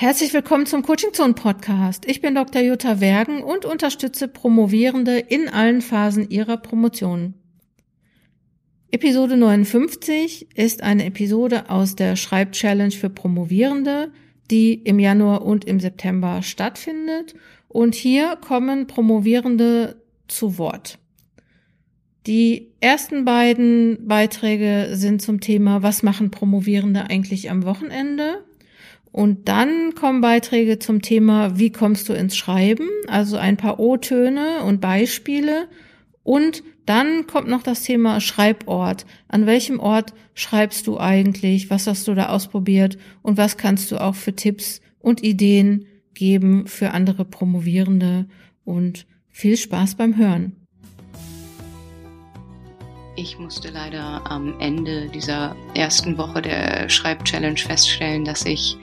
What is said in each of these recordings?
Herzlich willkommen zum Coaching Zone Podcast. Ich bin Dr. Jutta Wergen und unterstütze Promovierende in allen Phasen ihrer Promotion. Episode 59 ist eine Episode aus der Schreibchallenge für Promovierende, die im Januar und im September stattfindet. Und hier kommen Promovierende zu Wort. Die ersten beiden Beiträge sind zum Thema, was machen Promovierende eigentlich am Wochenende? Und dann kommen Beiträge zum Thema, wie kommst du ins Schreiben? Also ein paar O-Töne und Beispiele. Und dann kommt noch das Thema Schreibort. An welchem Ort schreibst du eigentlich? Was hast du da ausprobiert? Und was kannst du auch für Tipps und Ideen geben für andere Promovierende? Und viel Spaß beim Hören. Ich musste leider am Ende dieser ersten Woche der Schreibchallenge feststellen, dass ich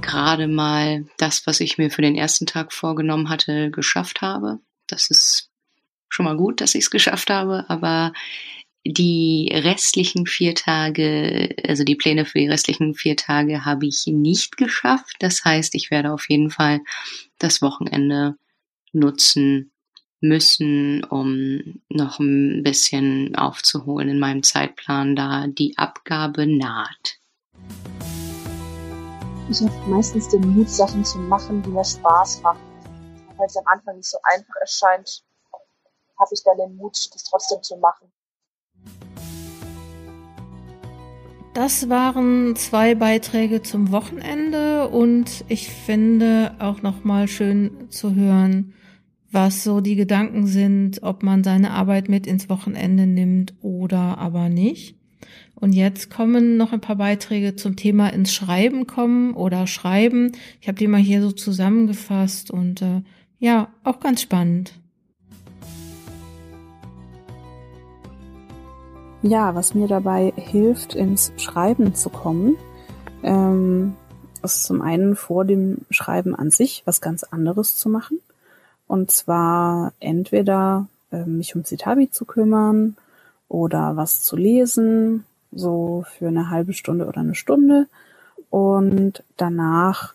gerade mal das, was ich mir für den ersten Tag vorgenommen hatte, geschafft habe. Das ist schon mal gut, dass ich es geschafft habe, aber die restlichen vier Tage, also die Pläne für die restlichen vier Tage habe ich nicht geschafft. Das heißt, ich werde auf jeden Fall das Wochenende nutzen, müssen, um noch ein bisschen aufzuholen in meinem Zeitplan, da die Abgabe naht. Ich habe meistens den Mut, Sachen zu machen, die mir Spaß machen. Weil es am Anfang nicht so einfach erscheint, habe ich dann den Mut, das trotzdem zu machen. Das waren zwei Beiträge zum Wochenende und ich finde auch noch mal schön zu hören, was so die Gedanken sind, ob man seine Arbeit mit ins Wochenende nimmt oder aber nicht. Und jetzt kommen noch ein paar Beiträge zum Thema ins Schreiben kommen oder Schreiben. Ich habe die mal hier so zusammengefasst und äh, ja, auch ganz spannend. Ja, was mir dabei hilft, ins Schreiben zu kommen, ähm, ist zum einen vor dem Schreiben an sich was ganz anderes zu machen. Und zwar entweder äh, mich um Citavi zu kümmern oder was zu lesen, so für eine halbe Stunde oder eine Stunde. Und danach,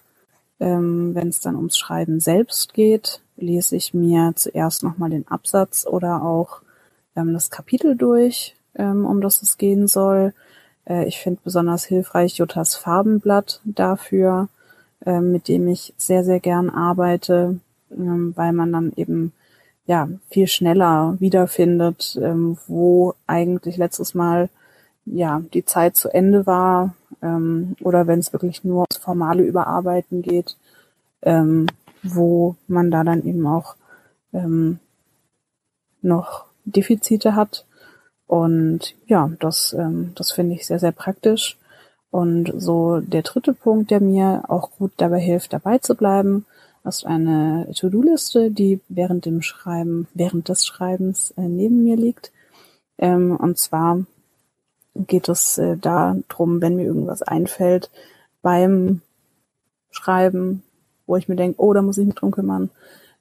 ähm, wenn es dann ums Schreiben selbst geht, lese ich mir zuerst nochmal den Absatz oder auch ähm, das Kapitel durch, ähm, um das es gehen soll. Äh, ich finde besonders hilfreich Juttas Farbenblatt dafür, äh, mit dem ich sehr, sehr gern arbeite weil man dann eben ja viel schneller wiederfindet, ähm, wo eigentlich letztes Mal ja die Zeit zu Ende war ähm, oder wenn es wirklich nur ums formale Überarbeiten geht, ähm, wo man da dann eben auch ähm, noch Defizite hat. Und ja, das, ähm, das finde ich sehr, sehr praktisch. Und so der dritte Punkt, der mir auch gut dabei hilft, dabei zu bleiben, hast eine To-Do-Liste, die während dem Schreiben, während des Schreibens äh, neben mir liegt. Ähm, und zwar geht es äh, darum, wenn mir irgendwas einfällt beim Schreiben, wo ich mir denke, oh, da muss ich mich drum kümmern,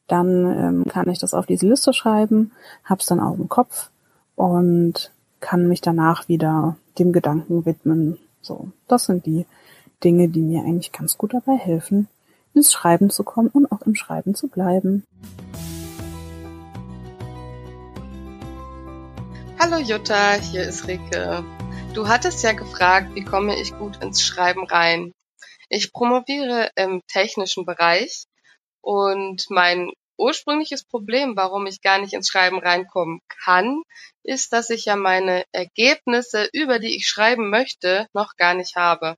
dann ähm, kann ich das auf diese Liste schreiben, hab's dann auch im Kopf und kann mich danach wieder dem Gedanken widmen. So, das sind die Dinge, die mir eigentlich ganz gut dabei helfen, ins Schreiben zu kommen und auch im Schreiben zu bleiben. Hallo Jutta, hier ist Rike. Du hattest ja gefragt, wie komme ich gut ins Schreiben rein. Ich promoviere im technischen Bereich und mein ursprüngliches Problem, warum ich gar nicht ins Schreiben reinkommen kann, ist, dass ich ja meine Ergebnisse, über die ich schreiben möchte, noch gar nicht habe.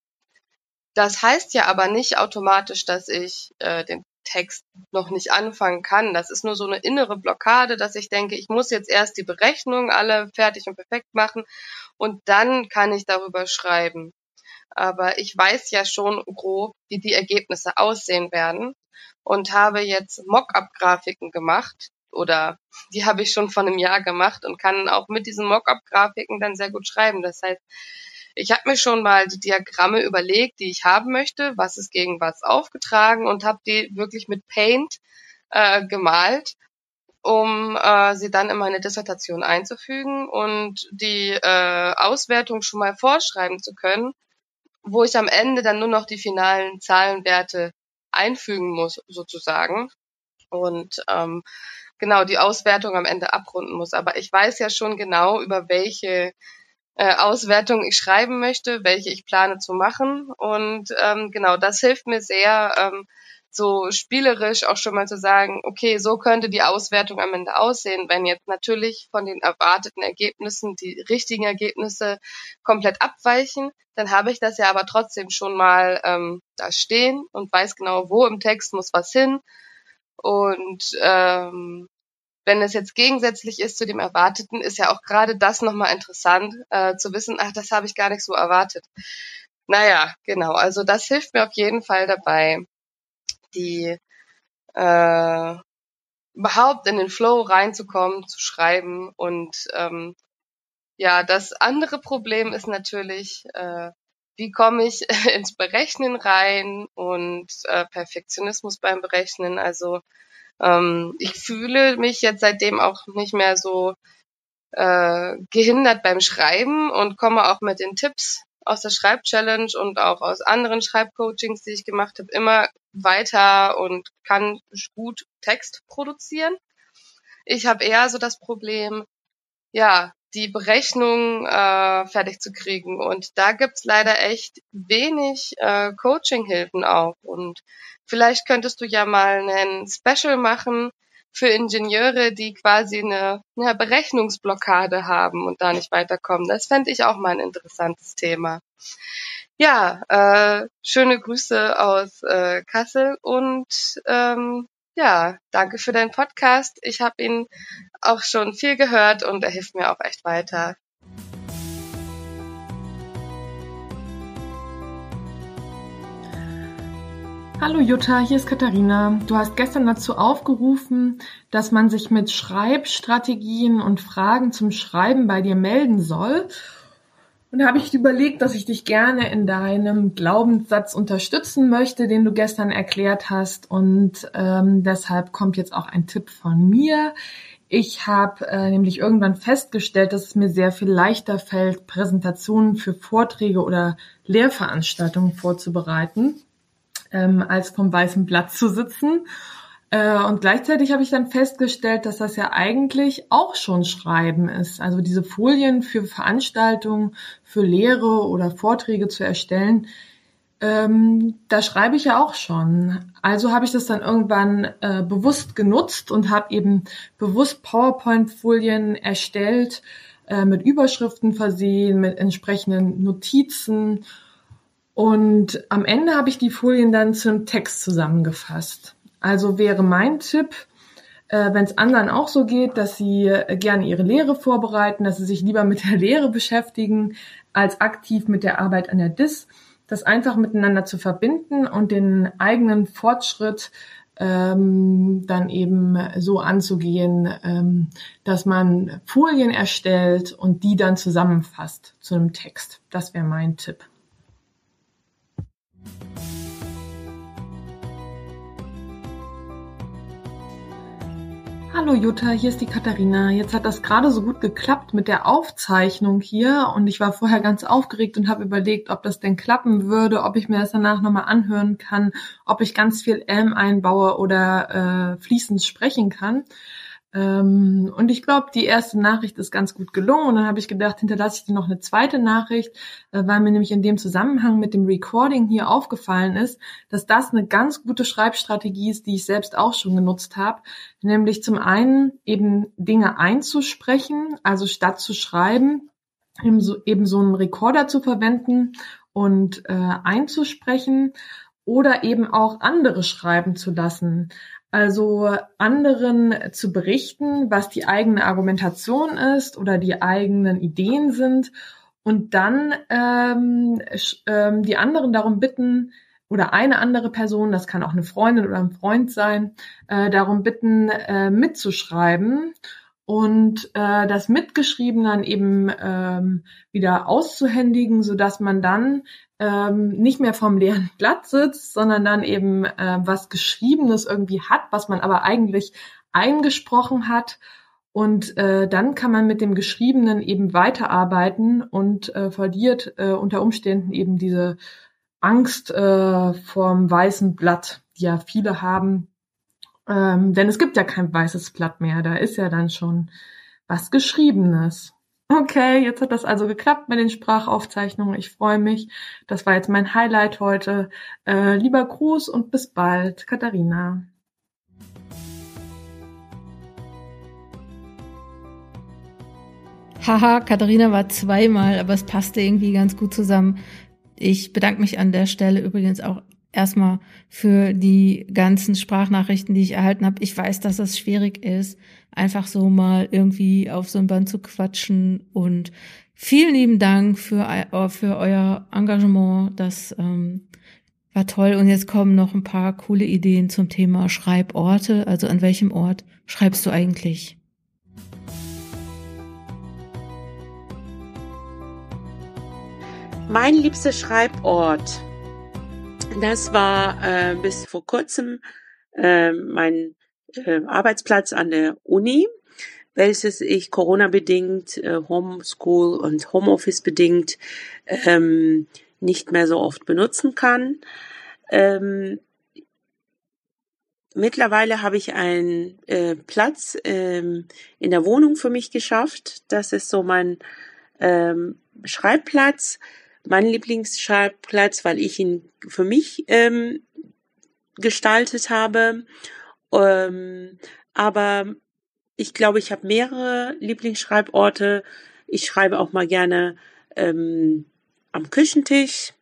Das heißt ja aber nicht automatisch, dass ich äh, den Text noch nicht anfangen kann. Das ist nur so eine innere Blockade, dass ich denke, ich muss jetzt erst die Berechnungen alle fertig und perfekt machen und dann kann ich darüber schreiben. Aber ich weiß ja schon grob, wie die Ergebnisse aussehen werden und habe jetzt Mockup-Grafiken gemacht oder die habe ich schon vor einem Jahr gemacht und kann auch mit diesen Mockup-Grafiken dann sehr gut schreiben. Das heißt, ich habe mir schon mal die Diagramme überlegt, die ich haben möchte, was ist gegen was aufgetragen und habe die wirklich mit Paint äh, gemalt, um äh, sie dann in meine Dissertation einzufügen und die äh, Auswertung schon mal vorschreiben zu können wo ich am Ende dann nur noch die finalen Zahlenwerte einfügen muss, sozusagen. Und ähm, genau die Auswertung am Ende abrunden muss. Aber ich weiß ja schon genau, über welche äh, Auswertung ich schreiben möchte, welche ich plane zu machen. Und ähm, genau, das hilft mir sehr, ähm, so spielerisch auch schon mal zu sagen, okay, so könnte die Auswertung am Ende aussehen, wenn jetzt natürlich von den erwarteten Ergebnissen die richtigen Ergebnisse komplett abweichen, dann habe ich das ja aber trotzdem schon mal ähm, da stehen und weiß genau, wo im Text muss was hin. Und ähm, wenn es jetzt gegensätzlich ist zu dem Erwarteten, ist ja auch gerade das nochmal interessant äh, zu wissen, ach, das habe ich gar nicht so erwartet. Naja, genau, also das hilft mir auf jeden Fall dabei, die äh, überhaupt in den Flow reinzukommen, zu schreiben. Und ähm, ja, das andere Problem ist natürlich, äh, wie komme ich ins Berechnen rein und äh, Perfektionismus beim Berechnen. Also ähm, ich fühle mich jetzt seitdem auch nicht mehr so äh, gehindert beim Schreiben und komme auch mit den Tipps aus der Schreibchallenge und auch aus anderen Schreibcoachings, die ich gemacht habe, immer weiter und kann gut Text produzieren. Ich habe eher so das Problem, ja, die Berechnung äh, fertig zu kriegen. Und da gibt's leider echt wenig äh, Coaching-Hilfen auch. Und vielleicht könntest du ja mal einen Special machen für Ingenieure, die quasi eine, eine Berechnungsblockade haben und da nicht weiterkommen. Das fände ich auch mal ein interessantes Thema. Ja, äh, schöne Grüße aus äh, Kassel und ähm, ja, danke für deinen Podcast. Ich habe ihn auch schon viel gehört und er hilft mir auch echt weiter. Hallo Jutta, hier ist Katharina. Du hast gestern dazu aufgerufen, dass man sich mit Schreibstrategien und Fragen zum Schreiben bei dir melden soll. Und habe ich überlegt, dass ich dich gerne in deinem Glaubenssatz unterstützen möchte, den du gestern erklärt hast. Und ähm, deshalb kommt jetzt auch ein Tipp von mir. Ich habe äh, nämlich irgendwann festgestellt, dass es mir sehr viel leichter fällt, Präsentationen für Vorträge oder Lehrveranstaltungen vorzubereiten ähm, als vom weißen Blatt zu sitzen. Äh, und gleichzeitig habe ich dann festgestellt, dass das ja eigentlich auch schon Schreiben ist. Also diese Folien für Veranstaltungen, für Lehre oder Vorträge zu erstellen, ähm, da schreibe ich ja auch schon. Also habe ich das dann irgendwann äh, bewusst genutzt und habe eben bewusst PowerPoint-Folien erstellt, äh, mit Überschriften versehen, mit entsprechenden Notizen und am Ende habe ich die Folien dann zum Text zusammengefasst. Also wäre mein Tipp, äh, wenn es anderen auch so geht, dass sie äh, gerne ihre Lehre vorbereiten, dass sie sich lieber mit der Lehre beschäftigen, als aktiv mit der Arbeit an der DIS, das einfach miteinander zu verbinden und den eigenen Fortschritt ähm, dann eben so anzugehen, ähm, dass man Folien erstellt und die dann zusammenfasst zu einem Text. Das wäre mein Tipp. Hallo Jutta, hier ist die Katharina. Jetzt hat das gerade so gut geklappt mit der Aufzeichnung hier und ich war vorher ganz aufgeregt und habe überlegt, ob das denn klappen würde, ob ich mir das danach nochmal anhören kann, ob ich ganz viel M einbaue oder äh, fließend sprechen kann. Ähm, und ich glaube, die erste Nachricht ist ganz gut gelungen. Und dann habe ich gedacht, hinterlasse ich dir noch eine zweite Nachricht, äh, weil mir nämlich in dem Zusammenhang mit dem Recording hier aufgefallen ist, dass das eine ganz gute Schreibstrategie ist, die ich selbst auch schon genutzt habe. Nämlich zum einen eben Dinge einzusprechen, also statt zu schreiben, eben so, eben so einen Recorder zu verwenden und äh, einzusprechen oder eben auch andere schreiben zu lassen. Also anderen zu berichten, was die eigene Argumentation ist oder die eigenen Ideen sind und dann ähm, ähm, die anderen darum bitten oder eine andere Person, das kann auch eine Freundin oder ein Freund sein, äh, darum bitten, äh, mitzuschreiben und äh, das Mitgeschriebene dann eben ähm, wieder auszuhändigen, so dass man dann ähm, nicht mehr vom leeren Blatt sitzt, sondern dann eben äh, was Geschriebenes irgendwie hat, was man aber eigentlich eingesprochen hat. Und äh, dann kann man mit dem Geschriebenen eben weiterarbeiten und äh, verliert äh, unter Umständen eben diese Angst äh, vorm weißen Blatt, die ja viele haben. Ähm, denn es gibt ja kein weißes Blatt mehr, da ist ja dann schon was Geschriebenes. Okay, jetzt hat das also geklappt mit den Sprachaufzeichnungen. Ich freue mich. Das war jetzt mein Highlight heute. Äh, lieber Gruß und bis bald, Katharina. Haha, Katharina war zweimal, aber es passte irgendwie ganz gut zusammen. Ich bedanke mich an der Stelle übrigens auch erstmal für die ganzen Sprachnachrichten, die ich erhalten habe. Ich weiß, dass es schwierig ist, einfach so mal irgendwie auf so ein Band zu quatschen. Und vielen lieben Dank für, äh, für euer Engagement. Das ähm, war toll. Und jetzt kommen noch ein paar coole Ideen zum Thema Schreiborte. Also an welchem Ort schreibst du eigentlich? Mein liebster Schreibort, das war äh, bis vor kurzem äh, mein äh, Arbeitsplatz an der Uni, welches ich Corona-bedingt, äh, Homeschool und Homeoffice bedingt ähm, nicht mehr so oft benutzen kann. Ähm, mittlerweile habe ich einen äh, Platz ähm, in der Wohnung für mich geschafft. Das ist so mein ähm, Schreibplatz mein Lieblingsschreibplatz, weil ich ihn für mich ähm, gestaltet habe. Ähm, aber ich glaube, ich habe mehrere Lieblingsschreiborte. Ich schreibe auch mal gerne ähm, am Küchentisch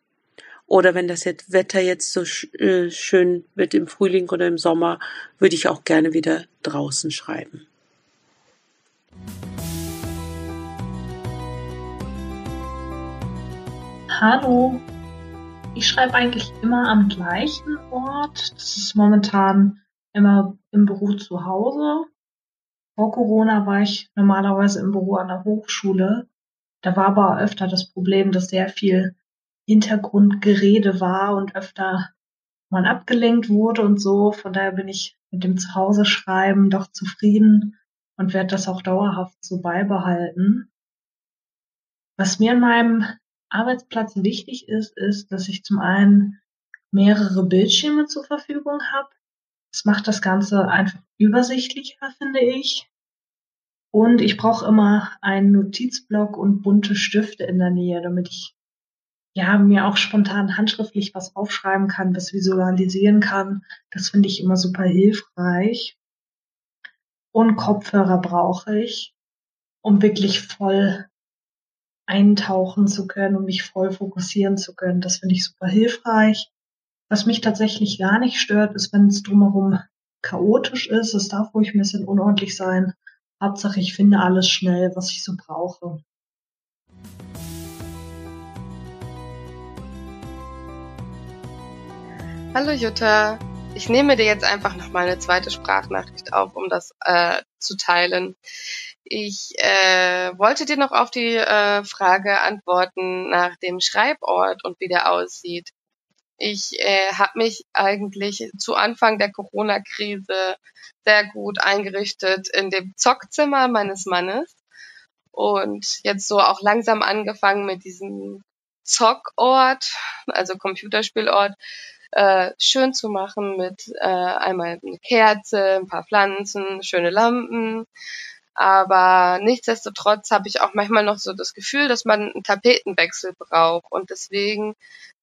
oder wenn das jetzt Wetter jetzt so sch äh, schön wird im Frühling oder im Sommer, würde ich auch gerne wieder draußen schreiben. Hallo. Ich schreibe eigentlich immer am gleichen Ort. Das ist momentan immer im Büro zu Hause. Vor Corona war ich normalerweise im Büro an der Hochschule. Da war aber öfter das Problem, dass sehr viel Hintergrundgerede war und öfter man abgelenkt wurde und so. Von daher bin ich mit dem Zuhause schreiben doch zufrieden und werde das auch dauerhaft so beibehalten. Was mir in meinem Arbeitsplatz wichtig ist, ist, dass ich zum einen mehrere Bildschirme zur Verfügung habe. Das macht das Ganze einfach übersichtlicher, finde ich. Und ich brauche immer einen Notizblock und bunte Stifte in der Nähe, damit ich ja mir auch spontan handschriftlich was aufschreiben kann, was visualisieren kann. Das finde ich immer super hilfreich. Und Kopfhörer brauche ich, um wirklich voll eintauchen zu können und mich voll fokussieren zu können. Das finde ich super hilfreich. Was mich tatsächlich gar nicht stört, ist, wenn es drumherum chaotisch ist. Es darf ruhig ein bisschen unordentlich sein. Hauptsache, ich finde alles schnell, was ich so brauche. Hallo Jutta, ich nehme dir jetzt einfach noch mal eine zweite Sprachnachricht auf, um das äh, zu teilen. Ich äh, wollte dir noch auf die äh, Frage antworten nach dem Schreibort und wie der aussieht. Ich äh, habe mich eigentlich zu Anfang der Corona-Krise sehr gut eingerichtet in dem Zockzimmer meines Mannes und jetzt so auch langsam angefangen mit diesem Zockort, also Computerspielort, äh, schön zu machen mit äh, einmal eine Kerze, ein paar Pflanzen, schöne Lampen, aber nichtsdestotrotz habe ich auch manchmal noch so das Gefühl, dass man einen Tapetenwechsel braucht. Und deswegen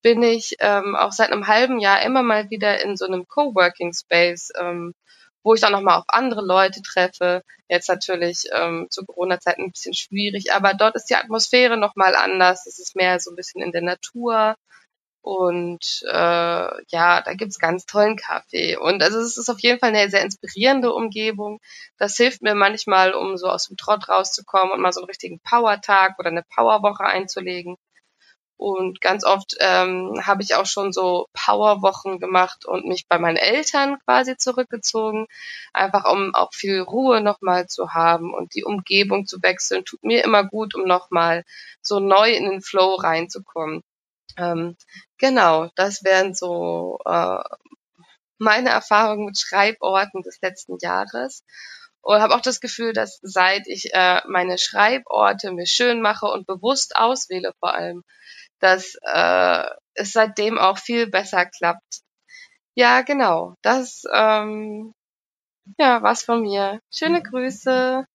bin ich ähm, auch seit einem halben Jahr immer mal wieder in so einem Coworking Space, ähm, wo ich dann nochmal auf andere Leute treffe. Jetzt natürlich ähm, zu Corona-Zeiten ein bisschen schwierig, aber dort ist die Atmosphäre nochmal anders. Es ist mehr so ein bisschen in der Natur. Und äh, ja, da gibt's ganz tollen Kaffee. Und also es ist auf jeden Fall eine sehr inspirierende Umgebung. Das hilft mir manchmal, um so aus dem Trott rauszukommen und mal so einen richtigen Power-Tag oder eine Powerwoche einzulegen. Und ganz oft ähm, habe ich auch schon so Powerwochen gemacht und mich bei meinen Eltern quasi zurückgezogen, einfach um auch viel Ruhe nochmal zu haben und die Umgebung zu wechseln, tut mir immer gut, um nochmal so neu in den Flow reinzukommen. Ähm, genau, das wären so äh, meine Erfahrungen mit Schreiborten des letzten Jahres. Und habe auch das Gefühl, dass seit ich äh, meine Schreiborte mir schön mache und bewusst auswähle vor allem, dass äh, es seitdem auch viel besser klappt. Ja, genau. Das ähm, ja was von mir. Schöne Grüße.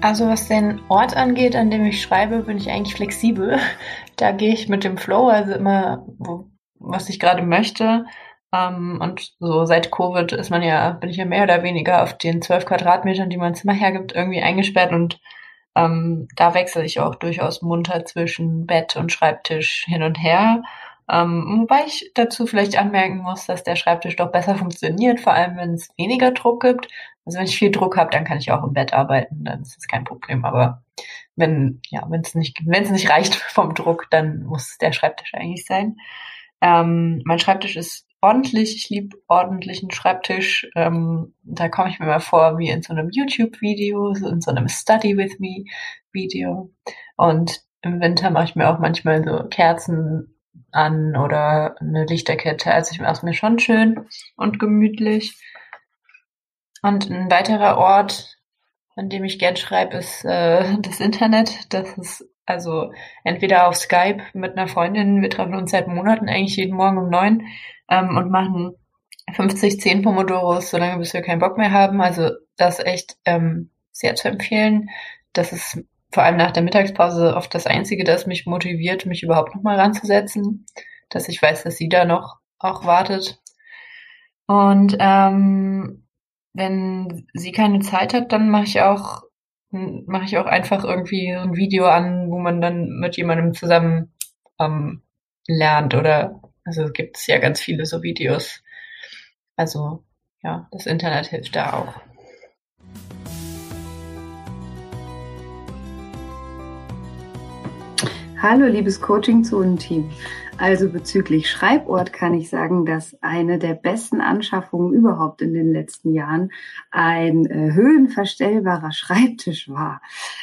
Also was den Ort angeht, an dem ich schreibe, bin ich eigentlich flexibel. Da gehe ich mit dem Flow, also immer, wo, was ich gerade möchte. Ähm, und so seit Covid ist man ja, bin ich ja mehr oder weniger auf den zwölf Quadratmetern, die mein Zimmer hergibt, irgendwie eingesperrt und ähm, da wechsle ich auch durchaus munter zwischen Bett und Schreibtisch hin und her. Ähm, wobei ich dazu vielleicht anmerken muss, dass der Schreibtisch doch besser funktioniert, vor allem wenn es weniger Druck gibt. Also wenn ich viel Druck habe, dann kann ich auch im Bett arbeiten, dann ist das kein Problem. Aber wenn ja, es nicht nicht reicht vom Druck, dann muss der Schreibtisch eigentlich sein. Ähm, mein Schreibtisch ist ordentlich. Ich liebe ordentlichen Schreibtisch. Ähm, da komme ich mir mal vor wie in so einem YouTube-Video, so in so einem Study with Me Video. Und im Winter mache ich mir auch manchmal so Kerzen an oder eine Lichterkette. Also ich mache es mir schon schön und gemütlich. Und ein weiterer Ort, an dem ich gern schreibe, ist äh, das Internet. Das ist also entweder auf Skype mit einer Freundin. Wir treffen uns seit Monaten eigentlich jeden Morgen um neun ähm, und machen 50, 10 Pomodoros, solange bis wir keinen Bock mehr haben. Also das ist echt ähm, sehr zu empfehlen. Das ist vor allem nach der Mittagspause oft das Einzige, das mich motiviert, mich überhaupt nochmal ranzusetzen, dass ich weiß, dass sie da noch auch wartet. Und ähm, wenn sie keine Zeit hat, dann mache ich auch mache ich auch einfach irgendwie ein Video an, wo man dann mit jemandem zusammen ähm, lernt oder also gibt es ja ganz viele so Videos. Also ja, das Internet hilft da auch. Hallo, liebes Coaching-Zonen-Team. Also bezüglich Schreibort kann ich sagen, dass eine der besten Anschaffungen überhaupt in den letzten Jahren ein äh, höhenverstellbarer Schreibtisch war,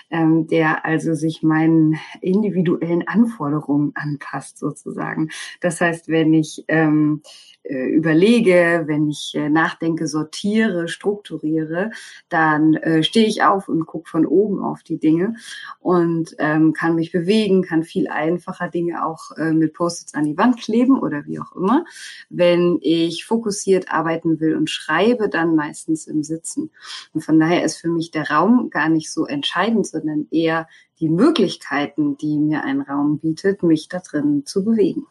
ähm, der also sich meinen individuellen Anforderungen anpasst sozusagen. Das heißt, wenn ich ähm, äh, überlege, wenn ich äh, nachdenke, sortiere, strukturiere, dann äh, stehe ich auf und gucke von oben auf die Dinge und ähm, kann mich bewegen, kann viel einfacher Dinge auch äh, mit Post-its an die Wand kleben oder wie auch immer. Wenn ich fokussiert arbeiten will und schreibe, dann meistens im Sitzen. Und von daher ist für mich der Raum gar nicht so entscheidend, sondern eher die Möglichkeiten, die mir ein Raum bietet, mich da drin zu bewegen.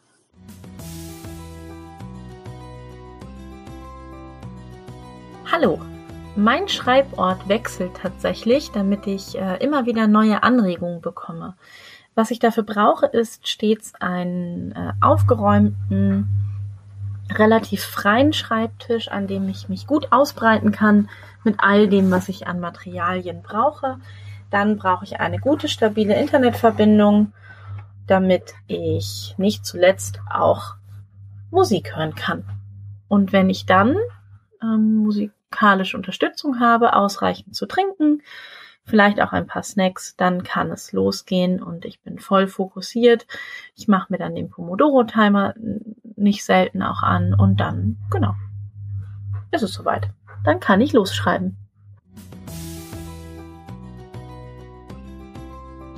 Hallo, mein Schreibort wechselt tatsächlich, damit ich äh, immer wieder neue Anregungen bekomme. Was ich dafür brauche, ist stets einen äh, aufgeräumten, relativ freien Schreibtisch, an dem ich mich gut ausbreiten kann mit all dem, was ich an Materialien brauche. Dann brauche ich eine gute, stabile Internetverbindung, damit ich nicht zuletzt auch Musik hören kann. Und wenn ich dann ähm, Musik musikalische Unterstützung habe, ausreichend zu trinken, vielleicht auch ein paar Snacks, dann kann es losgehen und ich bin voll fokussiert. Ich mache mir dann den Pomodoro-Timer nicht selten auch an und dann, genau, ist es soweit. Dann kann ich losschreiben.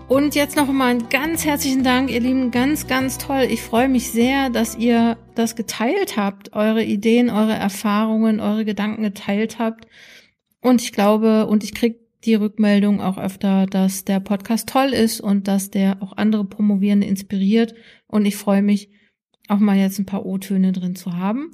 Und jetzt noch einmal einen ganz herzlichen Dank, ihr Lieben, ganz, ganz toll. Ich freue mich sehr, dass ihr das geteilt habt, eure Ideen, eure Erfahrungen, eure Gedanken geteilt habt. Und ich glaube, und ich krieg die Rückmeldung auch öfter, dass der Podcast toll ist und dass der auch andere Promovierende inspiriert. Und ich freue mich, auch mal jetzt ein paar O-Töne drin zu haben.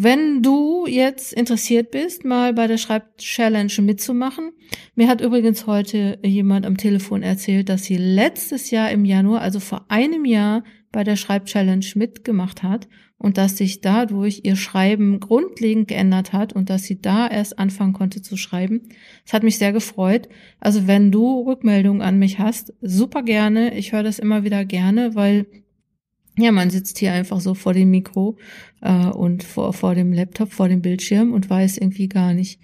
Wenn du jetzt interessiert bist, mal bei der Schreib-Challenge mitzumachen, mir hat übrigens heute jemand am Telefon erzählt, dass sie letztes Jahr im Januar, also vor einem Jahr, bei der Schreib-Challenge mitgemacht hat und dass sich dadurch ihr Schreiben grundlegend geändert hat und dass sie da erst anfangen konnte zu schreiben. Das hat mich sehr gefreut. Also wenn du Rückmeldungen an mich hast, super gerne. Ich höre das immer wieder gerne, weil ja, man sitzt hier einfach so vor dem Mikro äh, und vor, vor dem Laptop, vor dem Bildschirm und weiß irgendwie gar nicht.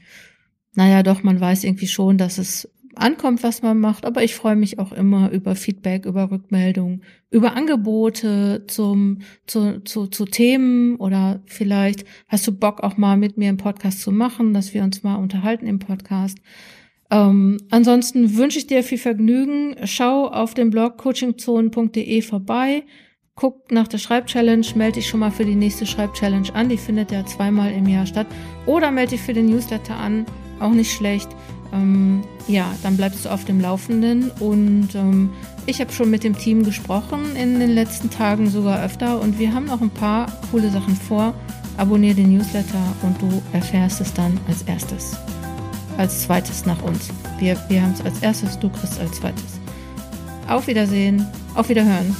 Naja, doch, man weiß irgendwie schon, dass es ankommt, was man macht. Aber ich freue mich auch immer über Feedback, über Rückmeldungen, über Angebote zum, zu, zu, zu Themen oder vielleicht hast du Bock auch mal mit mir einen Podcast zu machen, dass wir uns mal unterhalten im Podcast. Ähm, ansonsten wünsche ich dir viel Vergnügen. Schau auf dem Blog coachingzone.de vorbei. Guck nach der Schreibchallenge, melde dich schon mal für die nächste Schreibchallenge an. Die findet ja zweimal im Jahr statt. Oder melde dich für den Newsletter an. Auch nicht schlecht. Ähm, ja, dann bleibst du auf dem Laufenden. Und ähm, ich habe schon mit dem Team gesprochen in den letzten Tagen sogar öfter. Und wir haben noch ein paar coole Sachen vor. Abonniere den Newsletter und du erfährst es dann als erstes. Als zweites nach uns. Wir, wir haben es als erstes, du kriegst als zweites. Auf Wiedersehen, auf Wiederhören.